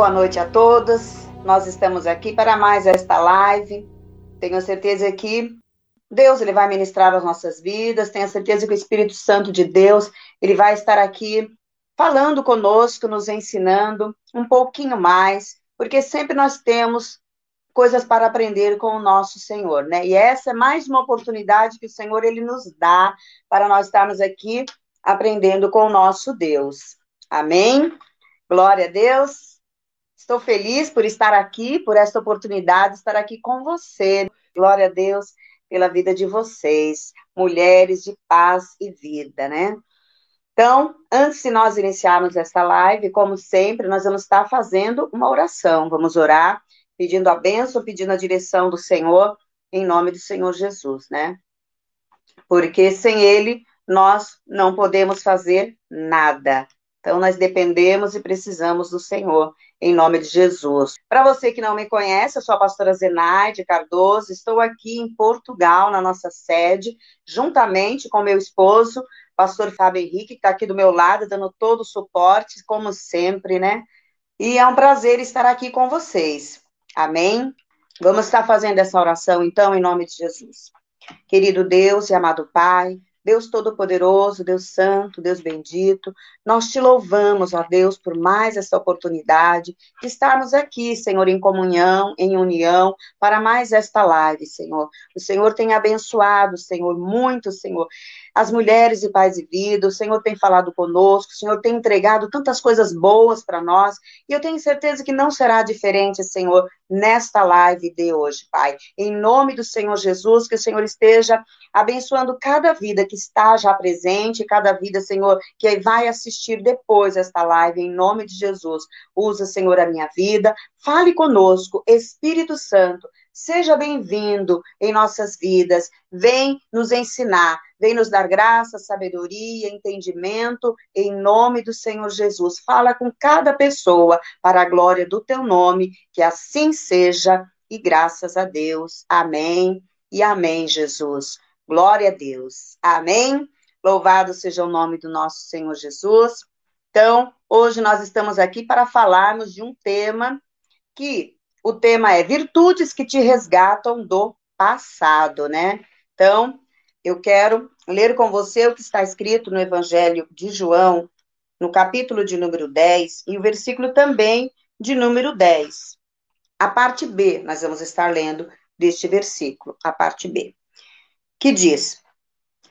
Boa noite a todos. Nós estamos aqui para mais esta live. Tenho certeza que Deus ele vai ministrar as nossas vidas. Tenho certeza que o Espírito Santo de Deus ele vai estar aqui falando conosco, nos ensinando um pouquinho mais, porque sempre nós temos coisas para aprender com o nosso Senhor, né? E essa é mais uma oportunidade que o Senhor ele nos dá para nós estarmos aqui aprendendo com o nosso Deus. Amém? Glória a Deus. Estou feliz por estar aqui, por esta oportunidade, estar aqui com você. Glória a Deus pela vida de vocês, mulheres de paz e vida, né? Então, antes de nós iniciarmos esta live, como sempre, nós vamos estar fazendo uma oração. Vamos orar, pedindo a bênção, pedindo a direção do Senhor, em nome do Senhor Jesus, né? Porque sem Ele, nós não podemos fazer nada. Então, nós dependemos e precisamos do Senhor em nome de Jesus. Para você que não me conhece, eu sou a pastora Zenaide Cardoso, estou aqui em Portugal, na nossa sede, juntamente com meu esposo, pastor Fábio Henrique, que está aqui do meu lado, dando todo o suporte, como sempre, né? E é um prazer estar aqui com vocês. Amém? Vamos estar fazendo essa oração, então, em nome de Jesus. Querido Deus e amado Pai, Deus Todo-Poderoso, Deus Santo, Deus Bendito, nós te louvamos, ó Deus, por mais essa oportunidade de estarmos aqui, Senhor, em comunhão, em união, para mais esta live, Senhor. O Senhor tem abençoado, Senhor, muito, Senhor, as mulheres de paz e vida, o Senhor tem falado conosco, o Senhor tem entregado tantas coisas boas para nós, e eu tenho certeza que não será diferente, Senhor, nesta live de hoje, Pai. Em nome do Senhor Jesus, que o Senhor esteja abençoando cada vida que está já presente, cada vida, Senhor, que vai assistir depois esta live, em nome de Jesus. Usa, Senhor, a minha vida, fale conosco, Espírito Santo, seja bem-vindo em nossas vidas, vem nos ensinar, vem nos dar graça, sabedoria, entendimento, em nome do Senhor Jesus. Fala com cada pessoa para a glória do teu nome, que assim seja, e graças a Deus. Amém e amém, Jesus. Glória a Deus. Amém. Louvado seja o nome do nosso Senhor Jesus. Então, hoje nós estamos aqui para falarmos de um tema que o tema é virtudes que te resgatam do passado, né? Então, eu quero ler com você o que está escrito no Evangelho de João, no capítulo de número 10, e o versículo também de número 10. A parte B, nós vamos estar lendo deste versículo, a parte B que diz: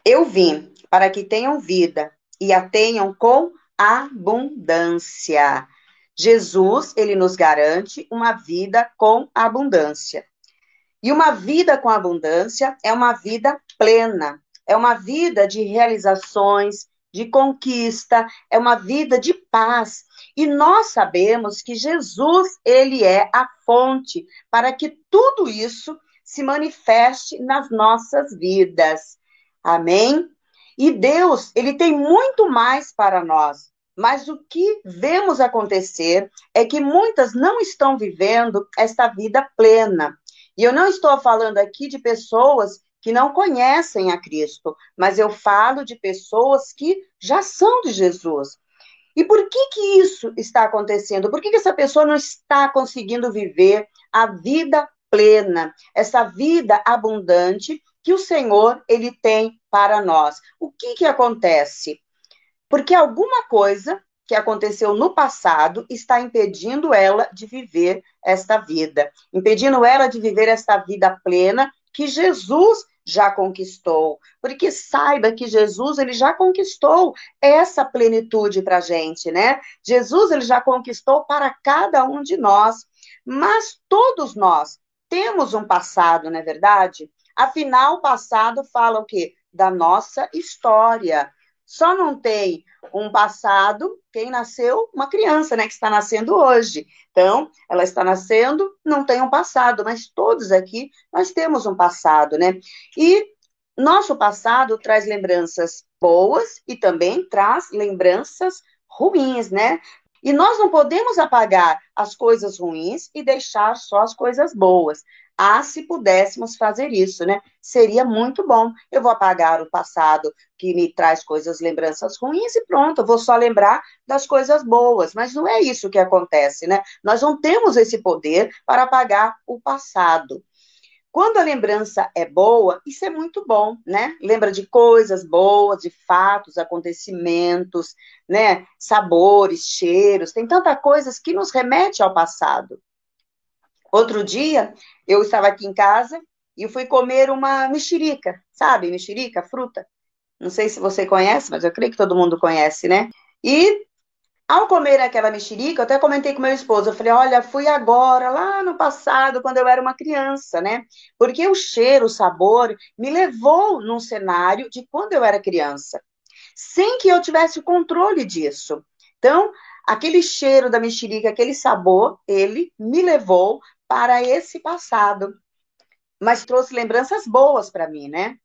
Eu vim para que tenham vida e a tenham com abundância. Jesus, ele nos garante uma vida com abundância. E uma vida com abundância é uma vida plena, é uma vida de realizações, de conquista, é uma vida de paz. E nós sabemos que Jesus, ele é a fonte para que tudo isso se manifeste nas nossas vidas. Amém? E Deus, ele tem muito mais para nós. Mas o que vemos acontecer é que muitas não estão vivendo esta vida plena. E eu não estou falando aqui de pessoas que não conhecem a Cristo, mas eu falo de pessoas que já são de Jesus. E por que que isso está acontecendo? Por que, que essa pessoa não está conseguindo viver a vida plena, essa vida abundante que o Senhor ele tem para nós. O que que acontece? Porque alguma coisa que aconteceu no passado está impedindo ela de viver esta vida, impedindo ela de viver esta vida plena que Jesus já conquistou. Porque saiba que Jesus ele já conquistou essa plenitude para gente, né? Jesus ele já conquistou para cada um de nós. Mas todos nós temos um passado, não é verdade? Afinal, o passado fala o quê? Da nossa história. Só não tem um passado quem nasceu, uma criança, né, que está nascendo hoje. Então, ela está nascendo, não tem um passado, mas todos aqui nós temos um passado, né? E nosso passado traz lembranças boas e também traz lembranças ruins, né? E nós não podemos apagar as coisas ruins e deixar só as coisas boas. Ah, se pudéssemos fazer isso, né? Seria muito bom. Eu vou apagar o passado que me traz coisas, lembranças ruins e pronto, eu vou só lembrar das coisas boas. Mas não é isso que acontece, né? Nós não temos esse poder para apagar o passado. Quando a lembrança é boa, isso é muito bom, né? Lembra de coisas boas, de fatos, acontecimentos, né? Sabores, cheiros, tem tanta coisas que nos remete ao passado. Outro dia, eu estava aqui em casa e fui comer uma mexerica, sabe? Mexerica, fruta. Não sei se você conhece, mas eu creio que todo mundo conhece, né? E ao comer aquela mexerica, eu até comentei com meu esposo, eu falei, olha, fui agora, lá no passado, quando eu era uma criança, né? Porque o cheiro, o sabor, me levou num cenário de quando eu era criança, sem que eu tivesse o controle disso. Então, aquele cheiro da mexerica, aquele sabor, ele me levou para esse passado, mas trouxe lembranças boas para mim, né?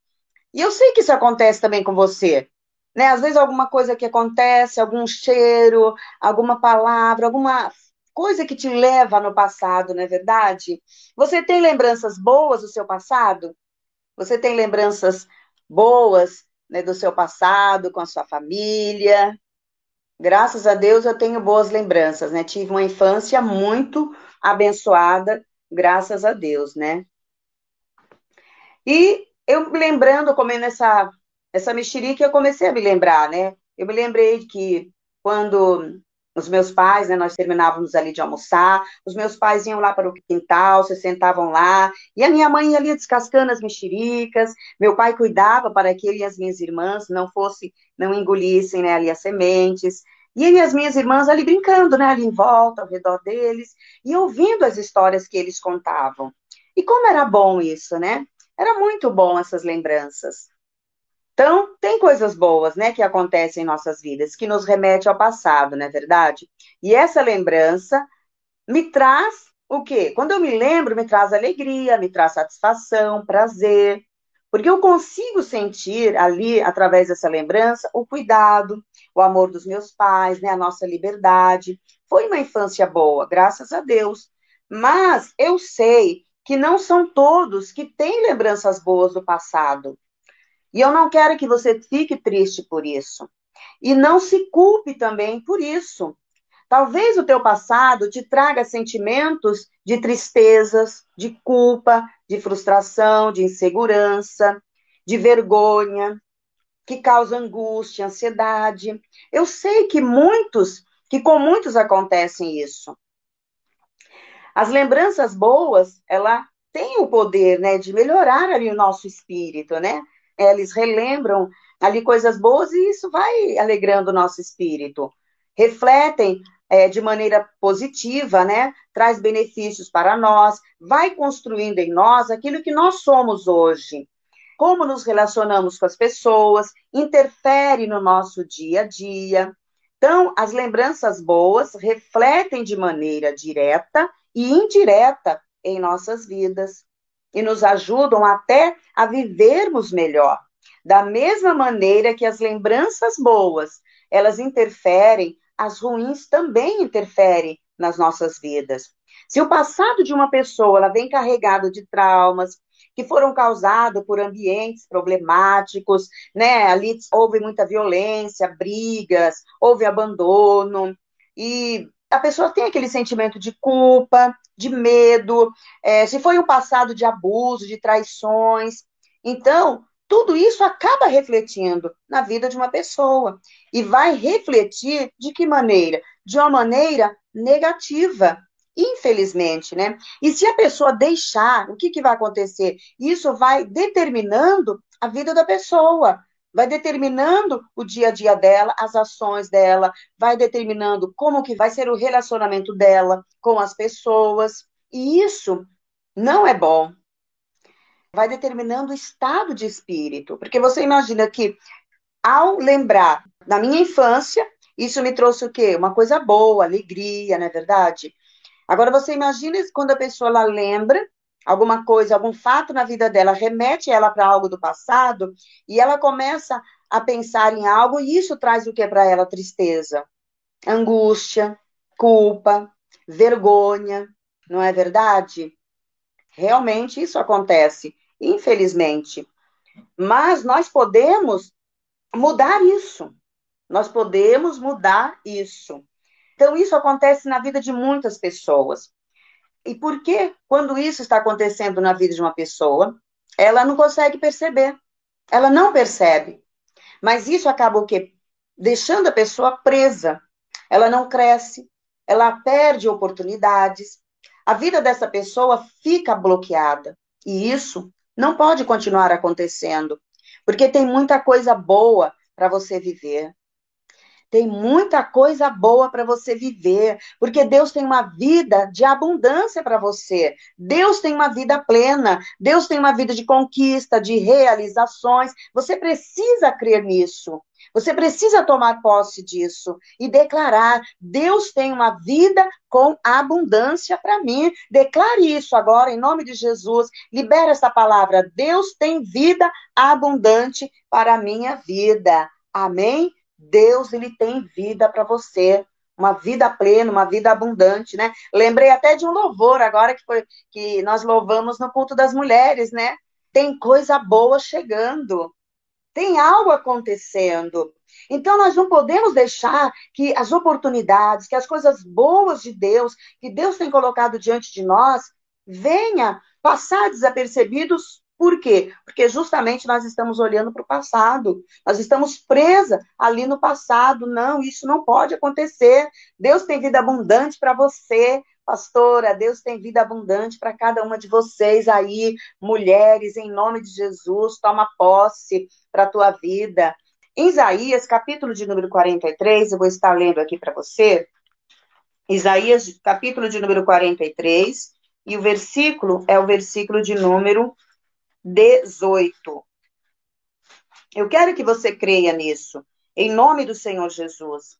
E eu sei que isso acontece também com você né? Às vezes alguma coisa que acontece, algum cheiro, alguma palavra, alguma coisa que te leva no passado, não é verdade? Você tem lembranças boas do seu passado? Você tem lembranças boas né, do seu passado, com a sua família? Graças a Deus eu tenho boas lembranças, né? Tive uma infância muito abençoada, graças a Deus, né? E eu lembrando, comendo essa essa mexerica eu comecei a me lembrar, né? Eu me lembrei que quando os meus pais, né, nós terminávamos ali de almoçar, os meus pais iam lá para o quintal, se sentavam lá, e a minha mãe ia ali descascando as mexericas, meu pai cuidava para que ele e as minhas irmãs não fossem, não engolissem, né, ali as sementes, e ele e as minhas irmãs ali brincando, né, ali em volta, ao redor deles, e ouvindo as histórias que eles contavam. E como era bom isso, né? Era muito bom essas lembranças. Então, tem coisas boas, né, que acontecem em nossas vidas, que nos remete ao passado, não é verdade? E essa lembrança me traz o quê? Quando eu me lembro, me traz alegria, me traz satisfação, prazer, porque eu consigo sentir ali, através dessa lembrança, o cuidado, o amor dos meus pais, né, a nossa liberdade. Foi uma infância boa, graças a Deus. Mas eu sei que não são todos que têm lembranças boas do passado. E eu não quero que você fique triste por isso. E não se culpe também por isso. Talvez o teu passado te traga sentimentos de tristezas, de culpa, de frustração, de insegurança, de vergonha, que causa angústia, ansiedade. Eu sei que muitos, que com muitos acontecem isso. As lembranças boas, ela tem o poder, né, de melhorar ali o nosso espírito, né? Eles relembram ali coisas boas e isso vai alegrando o nosso espírito. Refletem é, de maneira positiva, né? Traz benefícios para nós, vai construindo em nós aquilo que nós somos hoje. Como nos relacionamos com as pessoas, interfere no nosso dia a dia. Então, as lembranças boas refletem de maneira direta e indireta em nossas vidas e nos ajudam até a vivermos melhor. Da mesma maneira que as lembranças boas, elas interferem, as ruins também interferem nas nossas vidas. Se o passado de uma pessoa ela vem carregado de traumas que foram causados por ambientes problemáticos, né? Ali houve muita violência, brigas, houve abandono e a pessoa tem aquele sentimento de culpa, de medo, é, se foi um passado de abuso, de traições. Então, tudo isso acaba refletindo na vida de uma pessoa. E vai refletir de que maneira? De uma maneira negativa, infelizmente, né? E se a pessoa deixar, o que, que vai acontecer? Isso vai determinando a vida da pessoa vai determinando o dia a dia dela, as ações dela, vai determinando como que vai ser o relacionamento dela com as pessoas. E isso não é bom. Vai determinando o estado de espírito, porque você imagina que ao lembrar da minha infância, isso me trouxe o quê? Uma coisa boa, alegria, não é verdade? Agora você imagina quando a pessoa ela lembra alguma coisa, algum fato na vida dela remete ela para algo do passado e ela começa a pensar em algo e isso traz o que para ela? Tristeza, angústia, culpa, vergonha, não é verdade? Realmente isso acontece, infelizmente. Mas nós podemos mudar isso. Nós podemos mudar isso. Então, isso acontece na vida de muitas pessoas. E por que, quando isso está acontecendo na vida de uma pessoa, ela não consegue perceber? Ela não percebe. Mas isso acaba o quê? Deixando a pessoa presa. Ela não cresce, ela perde oportunidades. A vida dessa pessoa fica bloqueada. E isso não pode continuar acontecendo, porque tem muita coisa boa para você viver. Tem muita coisa boa para você viver, porque Deus tem uma vida de abundância para você. Deus tem uma vida plena. Deus tem uma vida de conquista, de realizações. Você precisa crer nisso. Você precisa tomar posse disso e declarar: Deus tem uma vida com abundância para mim. Declare isso agora em nome de Jesus. Libera essa palavra. Deus tem vida abundante para a minha vida. Amém? Deus ele tem vida para você, uma vida plena, uma vida abundante, né? Lembrei até de um louvor agora que foi que nós louvamos no culto das mulheres, né? Tem coisa boa chegando. Tem algo acontecendo. Então nós não podemos deixar que as oportunidades, que as coisas boas de Deus, que Deus tem colocado diante de nós, venha passar desapercebidos por quê? Porque justamente nós estamos olhando para o passado, nós estamos presa ali no passado. Não, isso não pode acontecer. Deus tem vida abundante para você, pastora. Deus tem vida abundante para cada uma de vocês aí, mulheres, em nome de Jesus. Toma posse para a tua vida. Em Isaías, capítulo de número 43, eu vou estar lendo aqui para você. Isaías, capítulo de número 43, e o versículo é o versículo de número 18. Eu quero que você creia nisso, em nome do Senhor Jesus.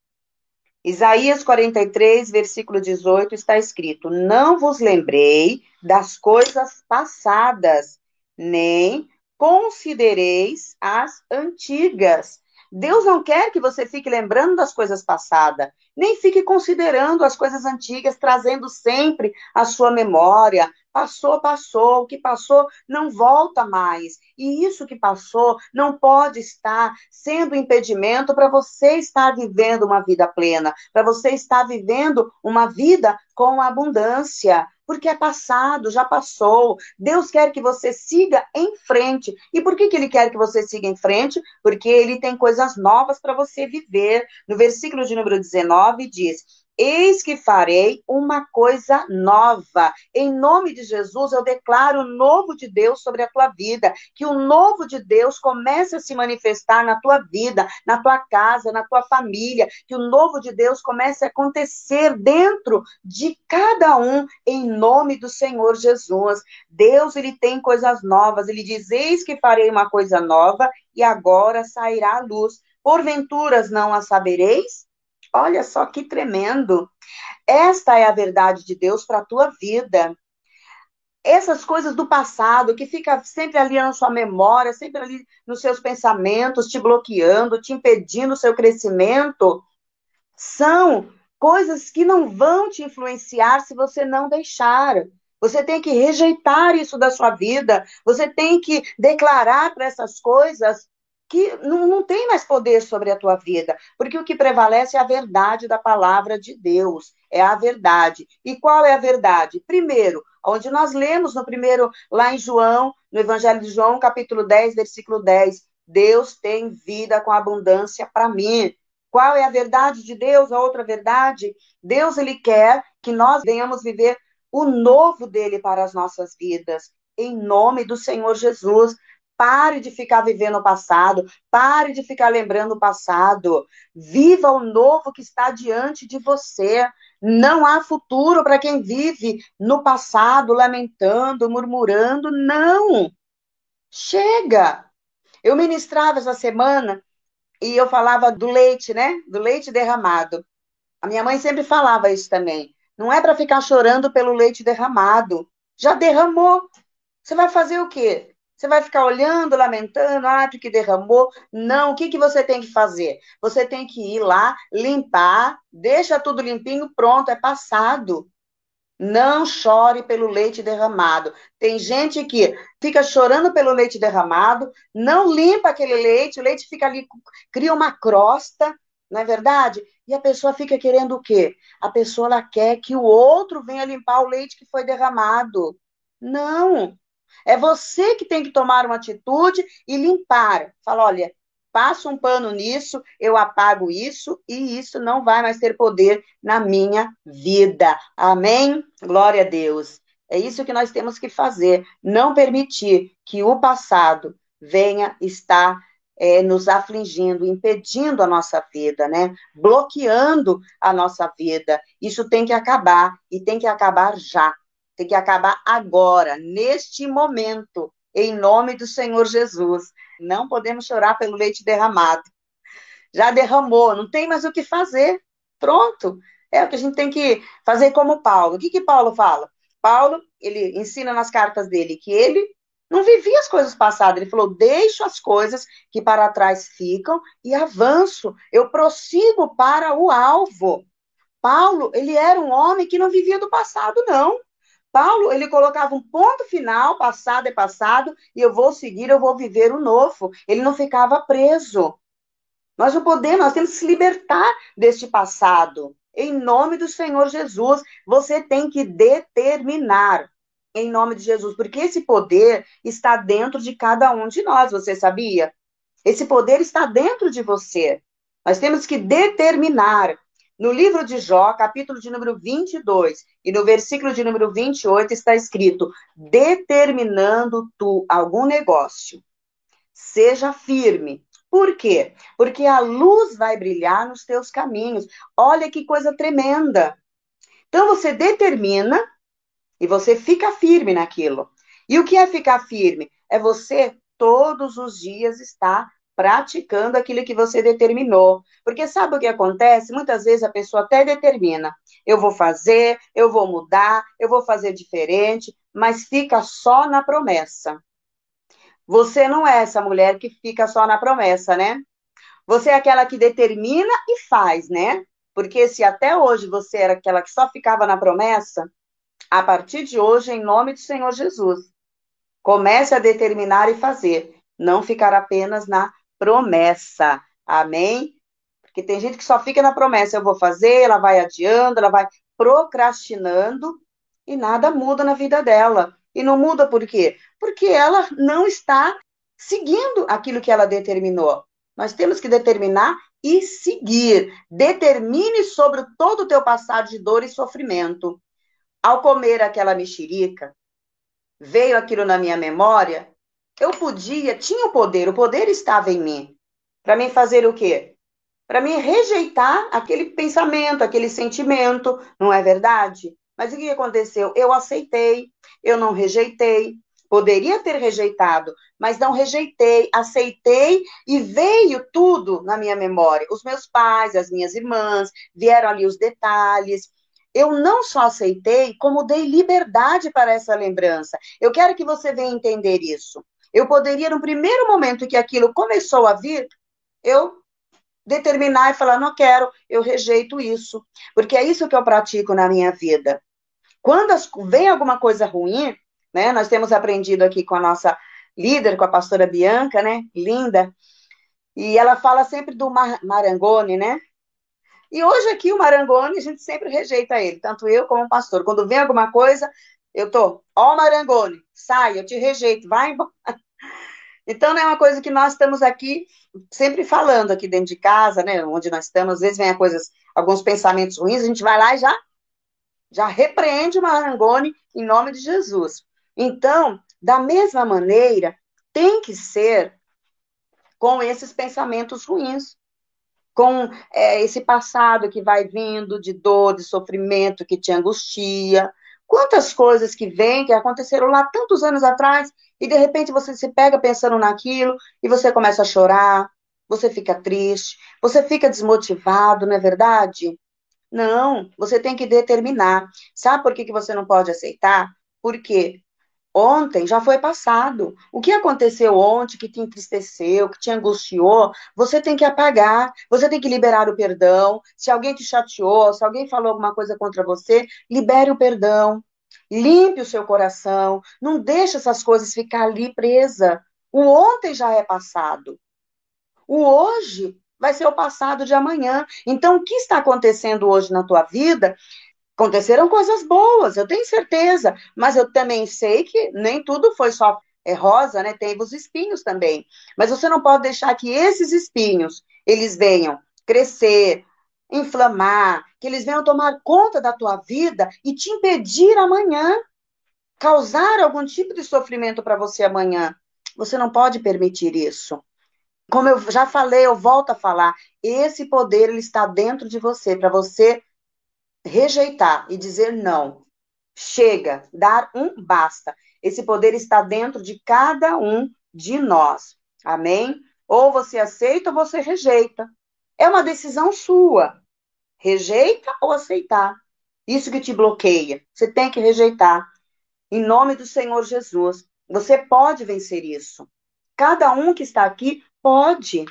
Isaías 43, versículo 18, está escrito: Não vos lembrei das coisas passadas, nem considereis as antigas. Deus não quer que você fique lembrando das coisas passadas, nem fique considerando as coisas antigas, trazendo sempre a sua memória, Passou, passou, o que passou não volta mais. E isso que passou não pode estar sendo impedimento para você estar vivendo uma vida plena, para você estar vivendo uma vida com abundância. Porque é passado, já passou. Deus quer que você siga em frente. E por que, que Ele quer que você siga em frente? Porque Ele tem coisas novas para você viver. No versículo de número 19 diz: Eis que farei uma coisa nova. Em nome de Jesus, eu declaro o novo de Deus sobre a tua vida. Que o novo de Deus comece a se manifestar na tua vida, na tua casa, na tua família. Que o novo de Deus comece a acontecer dentro de cada um, em nome do Senhor Jesus. Deus, ele tem coisas novas. Ele diz: Eis que farei uma coisa nova e agora sairá a luz. Porventuras não a sabereis? Olha só que tremendo. Esta é a verdade de Deus para a tua vida. Essas coisas do passado que fica sempre ali na sua memória, sempre ali nos seus pensamentos, te bloqueando, te impedindo o seu crescimento, são coisas que não vão te influenciar se você não deixar. Você tem que rejeitar isso da sua vida. Você tem que declarar para essas coisas que não, não tem mais poder sobre a tua vida, porque o que prevalece é a verdade da palavra de Deus, é a verdade. E qual é a verdade? Primeiro, onde nós lemos no primeiro, lá em João, no Evangelho de João, capítulo 10, versículo 10, Deus tem vida com abundância para mim. Qual é a verdade de Deus? A outra verdade? Deus, ele quer que nós venhamos viver o novo dele para as nossas vidas. Em nome do Senhor Jesus. Pare de ficar vivendo o passado, pare de ficar lembrando o passado. Viva o novo que está diante de você. Não há futuro para quem vive no passado, lamentando, murmurando. Não! Chega! Eu ministrava essa semana e eu falava do leite, né? Do leite derramado. A minha mãe sempre falava isso também. Não é para ficar chorando pelo leite derramado. Já derramou. Você vai fazer o quê? Você vai ficar olhando, lamentando, ah, porque derramou. Não, o que, que você tem que fazer? Você tem que ir lá, limpar, deixa tudo limpinho, pronto, é passado. Não chore pelo leite derramado. Tem gente que fica chorando pelo leite derramado, não limpa aquele leite, o leite fica ali, cria uma crosta, não é verdade? E a pessoa fica querendo o quê? A pessoa ela quer que o outro venha limpar o leite que foi derramado. Não. É você que tem que tomar uma atitude e limpar. Fala, olha, passo um pano nisso, eu apago isso e isso não vai mais ter poder na minha vida. Amém? Glória a Deus. É isso que nós temos que fazer. Não permitir que o passado venha estar é, nos afligindo, impedindo a nossa vida, né? Bloqueando a nossa vida. Isso tem que acabar e tem que acabar já. Tem que acabar agora, neste momento em nome do Senhor Jesus. Não podemos chorar pelo leite derramado. Já derramou, não tem mais o que fazer. Pronto. É o que a gente tem que fazer como Paulo. O que, que Paulo fala? Paulo, ele ensina nas cartas dele que ele não vivia as coisas passadas. Ele falou: deixo as coisas que para trás ficam e avanço. Eu prossigo para o alvo. Paulo, ele era um homem que não vivia do passado, não. Paulo, ele colocava um ponto final, passado é passado, e eu vou seguir, eu vou viver o novo. Ele não ficava preso. Nós não podemos, nós temos que se libertar deste passado. Em nome do Senhor Jesus, você tem que determinar em nome de Jesus, porque esse poder está dentro de cada um de nós, você sabia? Esse poder está dentro de você. Nós temos que determinar no livro de Jó, capítulo de número 22, e no versículo de número 28 está escrito: determinando tu algum negócio, seja firme. Por quê? Porque a luz vai brilhar nos teus caminhos. Olha que coisa tremenda. Então você determina e você fica firme naquilo. E o que é ficar firme? É você todos os dias estar praticando aquilo que você determinou. Porque sabe o que acontece? Muitas vezes a pessoa até determina, eu vou fazer, eu vou mudar, eu vou fazer diferente, mas fica só na promessa. Você não é essa mulher que fica só na promessa, né? Você é aquela que determina e faz, né? Porque se até hoje você era aquela que só ficava na promessa, a partir de hoje, em nome do Senhor Jesus, comece a determinar e fazer, não ficar apenas na promessa. Amém? Porque tem gente que só fica na promessa, eu vou fazer, ela vai adiando, ela vai procrastinando e nada muda na vida dela. E não muda por quê? Porque ela não está seguindo aquilo que ela determinou. Nós temos que determinar e seguir. Determine sobre todo o teu passado de dor e sofrimento. Ao comer aquela mexerica, veio aquilo na minha memória eu podia, tinha o poder, o poder estava em mim. Para mim fazer o quê? Para mim rejeitar aquele pensamento, aquele sentimento, não é verdade? Mas o que aconteceu? Eu aceitei, eu não rejeitei. Poderia ter rejeitado, mas não rejeitei, aceitei e veio tudo na minha memória. Os meus pais, as minhas irmãs, vieram ali os detalhes, eu não só aceitei, como dei liberdade para essa lembrança. Eu quero que você venha entender isso. Eu poderia, no primeiro momento que aquilo começou a vir, eu determinar e falar, não quero, eu rejeito isso. Porque é isso que eu pratico na minha vida. Quando vem alguma coisa ruim, né? Nós temos aprendido aqui com a nossa líder, com a pastora Bianca, né? Linda. E ela fala sempre do mar, Marangoni, né? E hoje aqui o Marangoni, a gente sempre rejeita ele, tanto eu como o pastor. Quando vem alguma coisa, eu tô, ó Marangoni, sai, eu te rejeito, vai embora. Então, é uma coisa que nós estamos aqui sempre falando aqui dentro de casa, né? Onde nós estamos, às vezes vem coisas, alguns pensamentos ruins, a gente vai lá e já, já repreende o Marangoni em nome de Jesus. Então, da mesma maneira, tem que ser com esses pensamentos ruins, com é, esse passado que vai vindo de dor, de sofrimento, que te angustia. Quantas coisas que vêm, que aconteceram lá tantos anos atrás, e de repente você se pega pensando naquilo e você começa a chorar, você fica triste, você fica desmotivado, não é verdade? Não, você tem que determinar. Sabe por que, que você não pode aceitar? Porque ontem já foi passado. O que aconteceu ontem, que te entristeceu, que te angustiou, você tem que apagar, você tem que liberar o perdão. Se alguém te chateou, se alguém falou alguma coisa contra você, libere o perdão. Limpe o seu coração. Não deixe essas coisas ficar ali presa. O ontem já é passado. O hoje vai ser o passado de amanhã. Então, o que está acontecendo hoje na tua vida Aconteceram coisas boas, eu tenho certeza, mas eu também sei que nem tudo foi só é, rosa, né? Tem os espinhos também. Mas você não pode deixar que esses espinhos eles venham crescer, inflamar, que eles venham tomar conta da tua vida e te impedir amanhã, causar algum tipo de sofrimento para você amanhã. Você não pode permitir isso. Como eu já falei, eu volto a falar, esse poder ele está dentro de você para você rejeitar e dizer não. Chega, dar um basta. Esse poder está dentro de cada um de nós. Amém? Ou você aceita ou você rejeita. É uma decisão sua. Rejeita ou aceitar. Isso que te bloqueia. Você tem que rejeitar. Em nome do Senhor Jesus. Você pode vencer isso. Cada um que está aqui pode.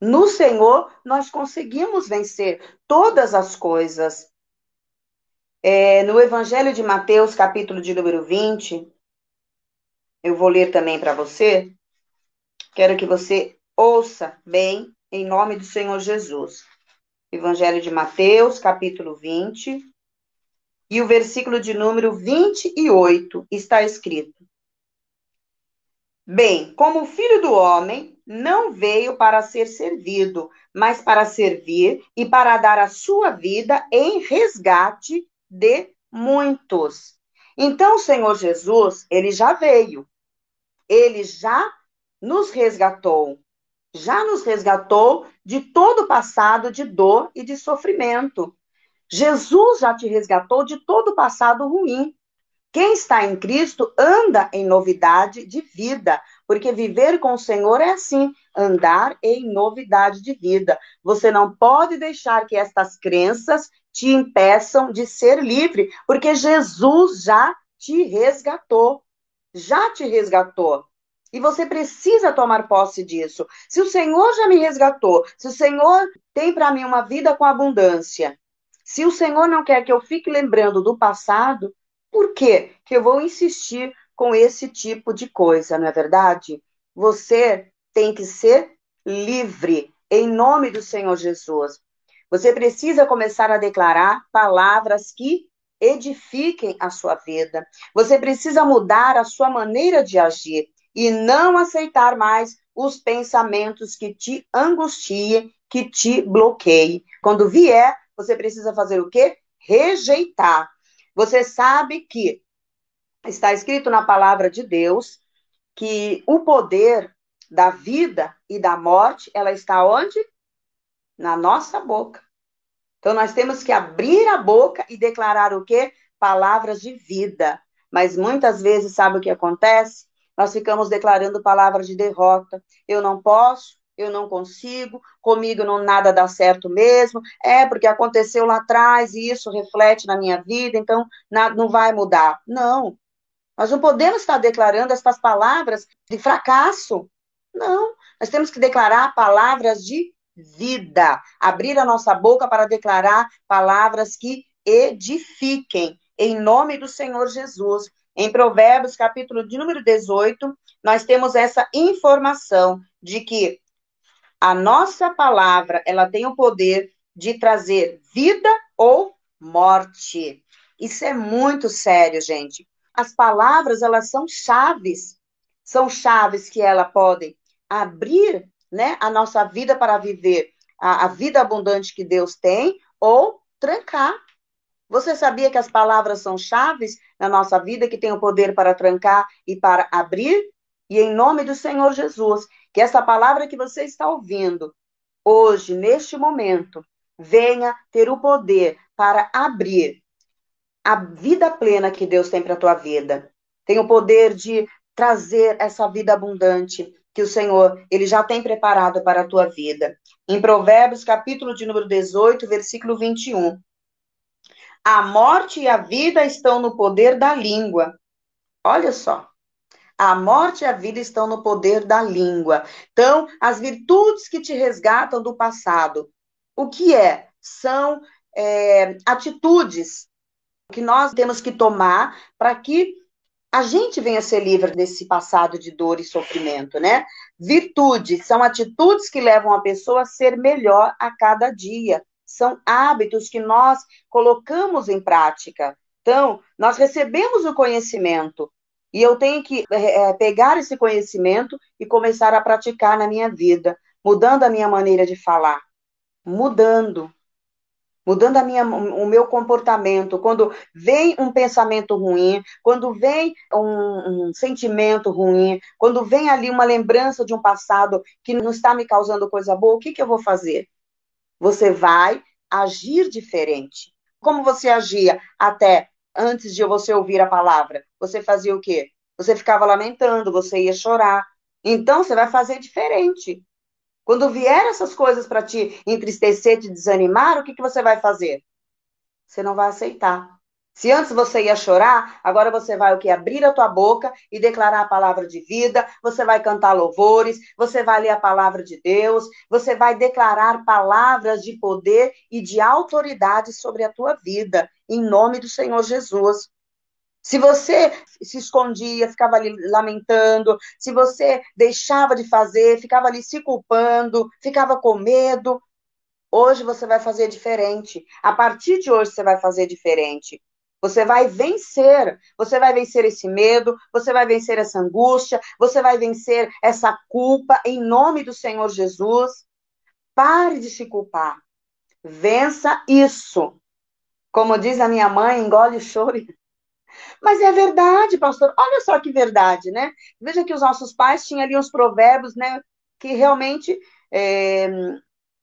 No Senhor, nós conseguimos vencer todas as coisas. É, no Evangelho de Mateus, capítulo de número 20, eu vou ler também para você. Quero que você ouça bem, em nome do Senhor Jesus. Evangelho de Mateus, capítulo 20, e o versículo de número 28 está escrito: Bem, como o filho do homem não veio para ser servido, mas para servir e para dar a sua vida em resgate de muitos. Então, o Senhor Jesus, ele já veio, ele já nos resgatou, já nos resgatou de todo o passado de dor e de sofrimento. Jesus já te resgatou de todo o passado ruim. Quem está em Cristo anda em novidade de vida, porque viver com o Senhor é assim, andar em novidade de vida. Você não pode deixar que estas crenças te impeçam de ser livre, porque Jesus já te resgatou. Já te resgatou. E você precisa tomar posse disso. Se o Senhor já me resgatou, se o Senhor tem para mim uma vida com abundância, se o Senhor não quer que eu fique lembrando do passado, por que que eu vou insistir com esse tipo de coisa, não é verdade? Você tem que ser livre em nome do Senhor Jesus. Você precisa começar a declarar palavras que edifiquem a sua vida. Você precisa mudar a sua maneira de agir e não aceitar mais os pensamentos que te angustiem, que te bloqueiem. Quando vier, você precisa fazer o quê? Rejeitar. Você sabe que está escrito na palavra de Deus que o poder da vida e da morte, ela está onde? Na nossa boca. Então nós temos que abrir a boca e declarar o quê? Palavras de vida. Mas muitas vezes, sabe o que acontece? Nós ficamos declarando palavras de derrota. Eu não posso, eu não consigo, comigo não nada dá certo mesmo, é porque aconteceu lá atrás e isso reflete na minha vida, então não vai mudar. Não. Nós não podemos estar declarando estas palavras de fracasso. Não. Nós temos que declarar palavras de vida. Abrir a nossa boca para declarar palavras que edifiquem, em nome do Senhor Jesus. Em Provérbios, capítulo de número 18, nós temos essa informação de que a nossa palavra, ela tem o poder de trazer vida ou morte. Isso é muito sério, gente. As palavras, elas são chaves. São chaves que elas podem abrir, né, a nossa vida para viver a, a vida abundante que Deus tem ou trancar. Você sabia que as palavras são chaves na nossa vida, que tem o poder para trancar e para abrir? E em nome do Senhor Jesus, que essa palavra que você está ouvindo hoje, neste momento, venha ter o poder para abrir a vida plena que Deus tem para a tua vida. Tem o poder de trazer essa vida abundante que o Senhor, ele já tem preparado para a tua vida. Em Provérbios, capítulo de número 18, versículo 21. A morte e a vida estão no poder da língua. Olha só. A morte e a vida estão no poder da língua. Então, as virtudes que te resgatam do passado, o que é? São é, atitudes que nós temos que tomar para que a gente venha ser livre desse passado de dor e sofrimento, né? Virtudes são atitudes que levam a pessoa a ser melhor a cada dia. São hábitos que nós colocamos em prática. Então, nós recebemos o conhecimento e eu tenho que é, pegar esse conhecimento e começar a praticar na minha vida, mudando a minha maneira de falar, mudando, mudando a minha, o meu comportamento. Quando vem um pensamento ruim, quando vem um, um, sentimento ruim, quando vem ali uma lembrança de um passado que não está me causando coisa boa, o que, que eu vou fazer? Você vai agir diferente. Como você agia até antes de você ouvir a palavra? Você fazia o quê? Você ficava lamentando, você ia chorar. Então, você vai fazer diferente. Quando vier essas coisas para te entristecer, te desanimar, o que, que você vai fazer? Você não vai aceitar. Se antes você ia chorar, agora você vai o que? Abrir a tua boca e declarar a palavra de vida, você vai cantar louvores, você vai ler a palavra de Deus, você vai declarar palavras de poder e de autoridade sobre a tua vida, em nome do Senhor Jesus. Se você se escondia, ficava ali lamentando, se você deixava de fazer, ficava ali se culpando, ficava com medo, hoje você vai fazer diferente. A partir de hoje você vai fazer diferente. Você vai vencer, você vai vencer esse medo, você vai vencer essa angústia, você vai vencer essa culpa em nome do Senhor Jesus. Pare de se culpar. Vença isso. Como diz a minha mãe, engole o choro mas é verdade, pastor. Olha só que verdade, né? Veja que os nossos pais tinham ali uns provérbios, né? Que realmente é,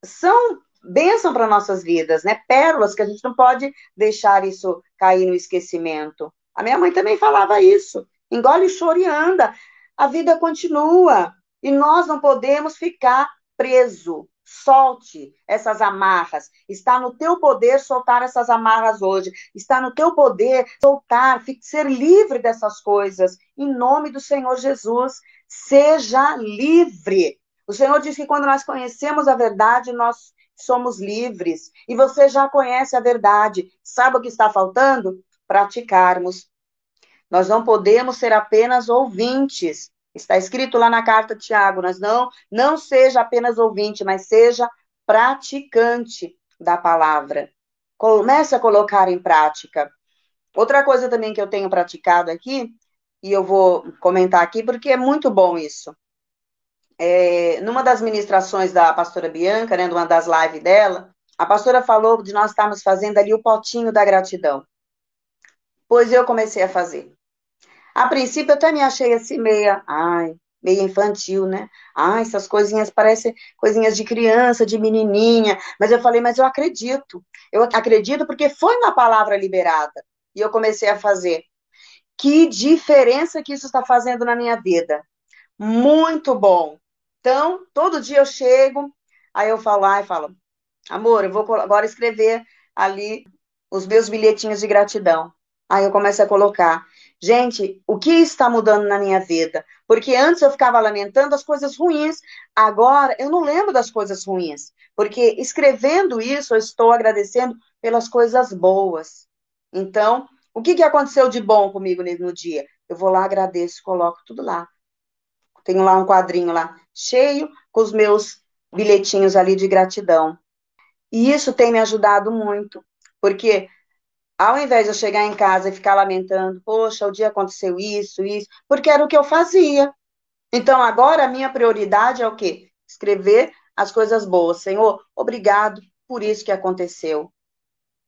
são bênção para nossas vidas, né? Pérolas que a gente não pode deixar isso cair no esquecimento. A minha mãe também falava isso. Engole choro e anda. A vida continua. E nós não podemos ficar preso Solte essas amarras. Está no teu poder soltar essas amarras hoje. Está no teu poder soltar, ser livre dessas coisas. Em nome do Senhor Jesus, seja livre. O Senhor diz que quando nós conhecemos a verdade, nós somos livres. E você já conhece a verdade. Sabe o que está faltando? Praticarmos. Nós não podemos ser apenas ouvintes. Está escrito lá na carta Tiago, nós não, não seja apenas ouvinte, mas seja praticante da palavra. Comece a colocar em prática. Outra coisa também que eu tenho praticado aqui, e eu vou comentar aqui, porque é muito bom isso. É, numa das ministrações da pastora Bianca, né, numa das lives dela, a pastora falou de nós estarmos fazendo ali o potinho da gratidão. Pois eu comecei a fazer. A princípio eu até me achei assim meia, ai, meia infantil, né? Ah, essas coisinhas parecem coisinhas de criança, de menininha. Mas eu falei, mas eu acredito. Eu acredito porque foi uma palavra liberada. E eu comecei a fazer. Que diferença que isso está fazendo na minha vida. Muito bom. Então, todo dia eu chego, aí eu falo, ai, falo, amor, eu vou agora escrever ali os meus bilhetinhos de gratidão. Aí eu começo a colocar. Gente, o que está mudando na minha vida? Porque antes eu ficava lamentando as coisas ruins, agora eu não lembro das coisas ruins. Porque escrevendo isso, eu estou agradecendo pelas coisas boas. Então, o que, que aconteceu de bom comigo no dia? Eu vou lá, agradeço, coloco tudo lá. Tenho lá um quadrinho lá, cheio com os meus bilhetinhos ali de gratidão. E isso tem me ajudado muito, porque ao invés de eu chegar em casa e ficar lamentando, poxa, o dia aconteceu isso, isso, porque era o que eu fazia. Então, agora a minha prioridade é o quê? Escrever as coisas boas. Senhor, obrigado por isso que aconteceu.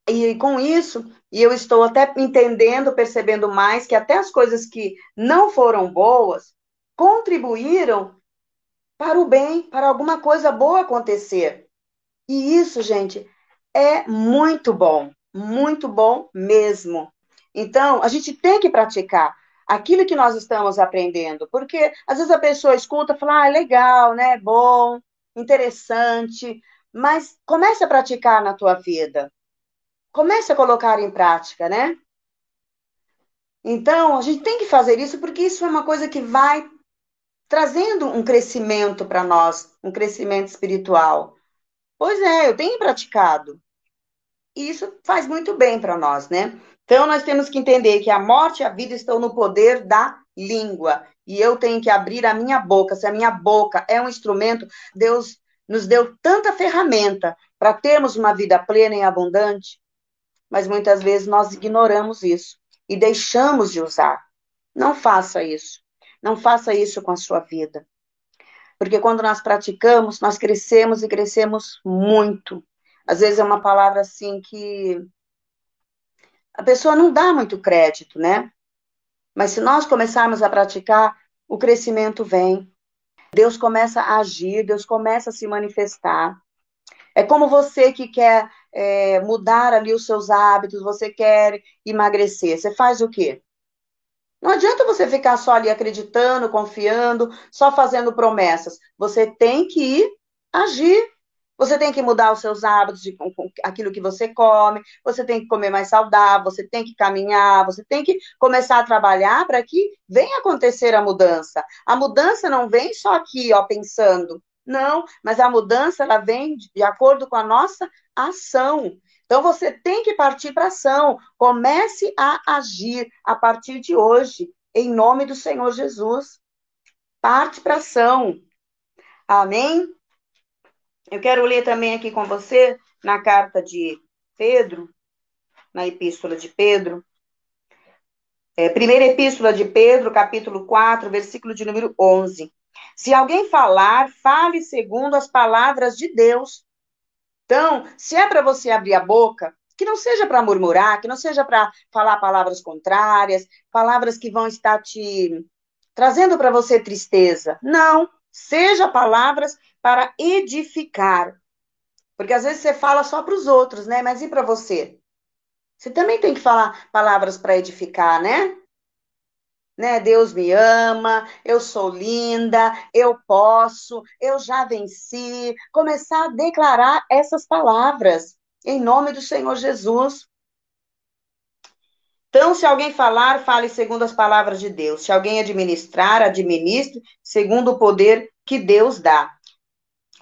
E com isso, e eu estou até entendendo, percebendo mais que até as coisas que não foram boas contribuíram para o bem, para alguma coisa boa acontecer. E isso, gente, é muito bom muito bom mesmo. Então, a gente tem que praticar aquilo que nós estamos aprendendo, porque às vezes a pessoa escuta e fala, ah, legal, né, bom, interessante, mas comece a praticar na tua vida. Comece a colocar em prática, né? Então, a gente tem que fazer isso porque isso é uma coisa que vai trazendo um crescimento para nós, um crescimento espiritual. Pois é, eu tenho praticado. E isso faz muito bem para nós, né? Então, nós temos que entender que a morte e a vida estão no poder da língua. E eu tenho que abrir a minha boca. Se a minha boca é um instrumento, Deus nos deu tanta ferramenta para termos uma vida plena e abundante, mas muitas vezes nós ignoramos isso e deixamos de usar. Não faça isso. Não faça isso com a sua vida. Porque quando nós praticamos, nós crescemos e crescemos muito. Às vezes é uma palavra assim que a pessoa não dá muito crédito, né? Mas se nós começarmos a praticar, o crescimento vem. Deus começa a agir, Deus começa a se manifestar. É como você que quer é, mudar ali os seus hábitos, você quer emagrecer. Você faz o quê? Não adianta você ficar só ali acreditando, confiando, só fazendo promessas. Você tem que ir agir. Você tem que mudar os seus hábitos de com, com aquilo que você come, você tem que comer mais saudável, você tem que caminhar, você tem que começar a trabalhar para que venha acontecer a mudança. A mudança não vem só aqui, ó, pensando. Não, mas a mudança ela vem de acordo com a nossa ação. Então você tem que partir para ação. Comece a agir a partir de hoje, em nome do Senhor Jesus. Parte para ação. Amém? Eu quero ler também aqui com você na carta de Pedro, na epístola de Pedro. É, primeira epístola de Pedro, capítulo 4, versículo de número 11. Se alguém falar, fale segundo as palavras de Deus. Então, se é para você abrir a boca, que não seja para murmurar, que não seja para falar palavras contrárias, palavras que vão estar te trazendo para você tristeza. Não, seja palavras para edificar. Porque às vezes você fala só para os outros, né? Mas e para você? Você também tem que falar palavras para edificar, né? né? Deus me ama, eu sou linda, eu posso, eu já venci. Começar a declarar essas palavras em nome do Senhor Jesus. Então, se alguém falar, fale segundo as palavras de Deus. Se alguém administrar, administre segundo o poder que Deus dá.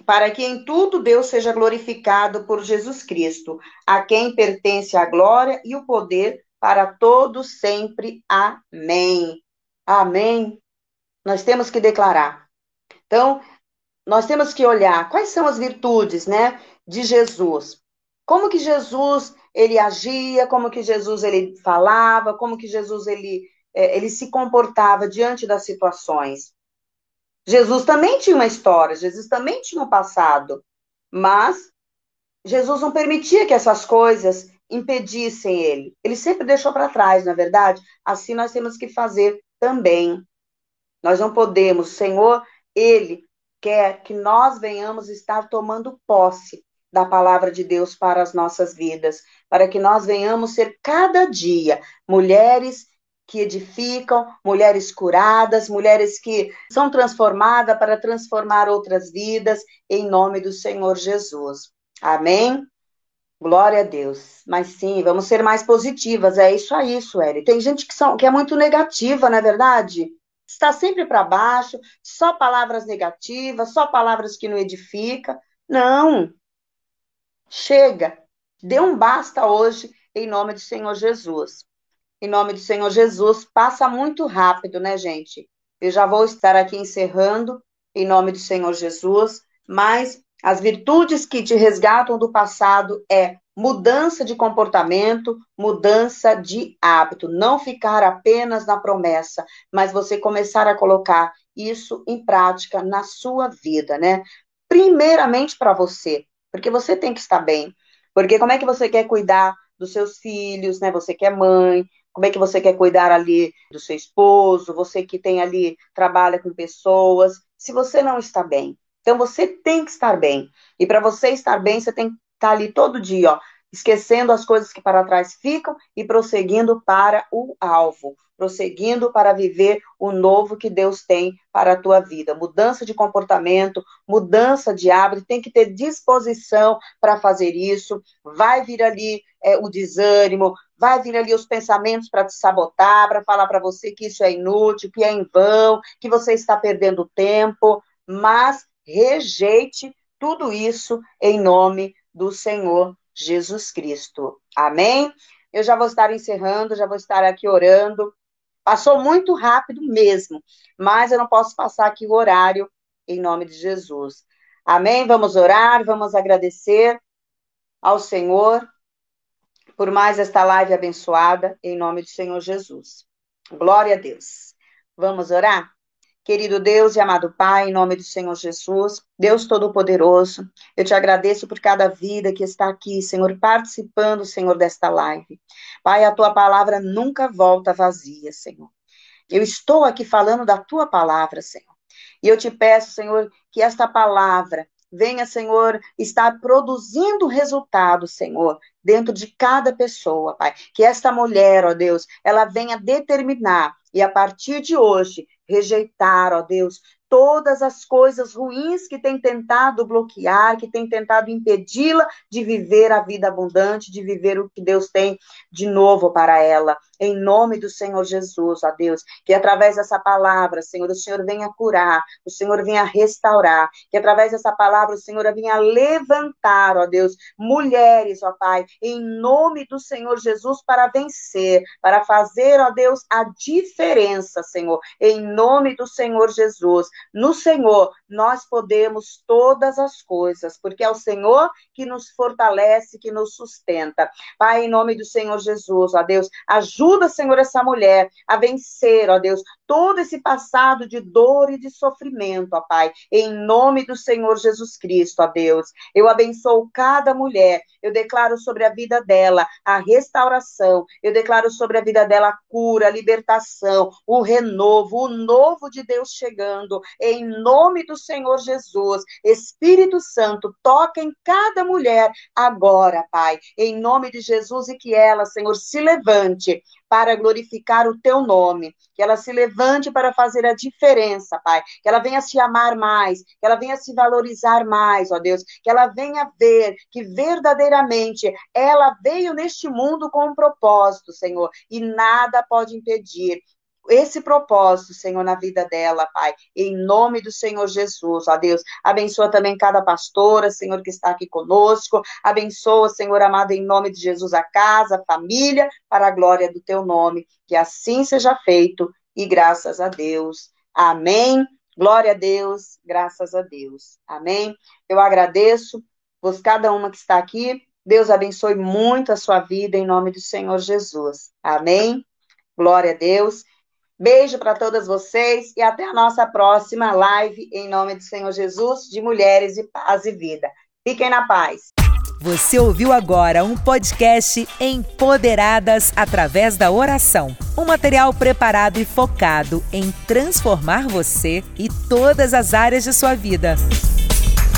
Para que em tudo Deus seja glorificado por Jesus Cristo, a quem pertence a glória e o poder para todos sempre. Amém. Amém. Nós temos que declarar. Então, nós temos que olhar quais são as virtudes, né, de Jesus. Como que Jesus ele agia, como que Jesus ele falava, como que Jesus ele é, ele se comportava diante das situações. Jesus também tinha uma história, Jesus também tinha um passado, mas Jesus não permitia que essas coisas impedissem ele. Ele sempre deixou para trás, na é verdade. Assim nós temos que fazer também. Nós não podemos, Senhor, Ele quer que nós venhamos estar tomando posse da palavra de Deus para as nossas vidas, para que nós venhamos ser cada dia mulheres que edificam, mulheres curadas, mulheres que são transformadas para transformar outras vidas, em nome do Senhor Jesus. Amém? Glória a Deus. Mas sim, vamos ser mais positivas. É isso aí, Sueli. Tem gente que, são, que é muito negativa, não é verdade? Está sempre para baixo, só palavras negativas, só palavras que não edificam. Não. Chega. Dê um basta hoje, em nome do Senhor Jesus. Em nome do Senhor Jesus, passa muito rápido, né, gente? Eu já vou estar aqui encerrando, em nome do Senhor Jesus, mas as virtudes que te resgatam do passado é mudança de comportamento, mudança de hábito, não ficar apenas na promessa, mas você começar a colocar isso em prática na sua vida, né? Primeiramente para você, porque você tem que estar bem. Porque como é que você quer cuidar dos seus filhos, né? Você que é mãe, como é que você quer cuidar ali do seu esposo, você que tem ali trabalha com pessoas, se você não está bem. Então você tem que estar bem. E para você estar bem, você tem que estar ali todo dia, ó, esquecendo as coisas que para trás ficam e prosseguindo para o alvo, prosseguindo para viver o novo que Deus tem para a tua vida. Mudança de comportamento, mudança de hábito, tem que ter disposição para fazer isso. Vai vir ali é, o desânimo, vai vir ali os pensamentos para te sabotar, para falar para você que isso é inútil, que é em vão, que você está perdendo tempo, mas rejeite tudo isso em nome do Senhor Jesus Cristo. Amém? Eu já vou estar encerrando, já vou estar aqui orando. Passou muito rápido mesmo, mas eu não posso passar aqui o horário em nome de Jesus. Amém? Vamos orar, vamos agradecer ao Senhor por mais esta live abençoada, em nome do Senhor Jesus. Glória a Deus. Vamos orar? Querido Deus e amado Pai, em nome do Senhor Jesus, Deus Todo-Poderoso, eu te agradeço por cada vida que está aqui, Senhor, participando, Senhor, desta live. Pai, a tua palavra nunca volta vazia, Senhor. Eu estou aqui falando da tua palavra, Senhor. E eu te peço, Senhor, que esta palavra venha, Senhor, estar produzindo resultado, Senhor, dentro de cada pessoa, Pai. Que esta mulher, ó Deus, ela venha determinar e a partir de hoje rejeitar, ó Deus, todas as coisas ruins que tem tentado bloquear, que tem tentado impedi-la de viver a vida abundante, de viver o que Deus tem de novo para ela. Em nome do Senhor Jesus, ó Deus, que através dessa palavra, Senhor, o Senhor venha curar, o Senhor venha restaurar, que através dessa palavra o Senhor venha levantar, ó Deus, mulheres, ó Pai, em nome do Senhor Jesus para vencer, para fazer, ó Deus, a diferença, Senhor, em nome do Senhor Jesus. No Senhor, nós podemos todas as coisas, porque é o Senhor que nos fortalece, que nos sustenta. Pai, em nome do Senhor Jesus, ó Deus, ajuda, Senhor, essa mulher a vencer, ó Deus, todo esse passado de dor e de sofrimento, ó Pai, em nome do Senhor Jesus Cristo, ó Deus. Eu abençoo cada mulher, eu declaro sobre a vida dela a restauração, eu declaro sobre a vida dela a cura, a libertação, o renovo, o novo de Deus chegando, em nome do Senhor Jesus. Espírito Santo, toca em cada mulher agora, Pai, em nome de Jesus e que ela, Senhor, se levante para glorificar o teu nome, que ela se levante para fazer a diferença, Pai, que ela venha se amar mais, que ela venha se valorizar mais, ó Deus, que ela venha ver que verdadeiramente ela veio neste mundo com um propósito, Senhor, e nada pode impedir esse propósito, Senhor, na vida dela, Pai, em nome do Senhor Jesus, ó Deus. Abençoa também cada pastora, Senhor, que está aqui conosco. Abençoa, Senhor amado, em nome de Jesus, a casa, a família, para a glória do teu nome. Que assim seja feito e graças a Deus. Amém. Glória a Deus, graças a Deus. Amém. Eu agradeço por cada uma que está aqui. Deus abençoe muito a sua vida em nome do Senhor Jesus. Amém. Glória a Deus. Beijo para todas vocês e até a nossa próxima live em nome do Senhor Jesus de Mulheres de Paz e Vida. Fiquem na paz. Você ouviu agora um podcast Empoderadas através da oração. Um material preparado e focado em transformar você e todas as áreas de sua vida.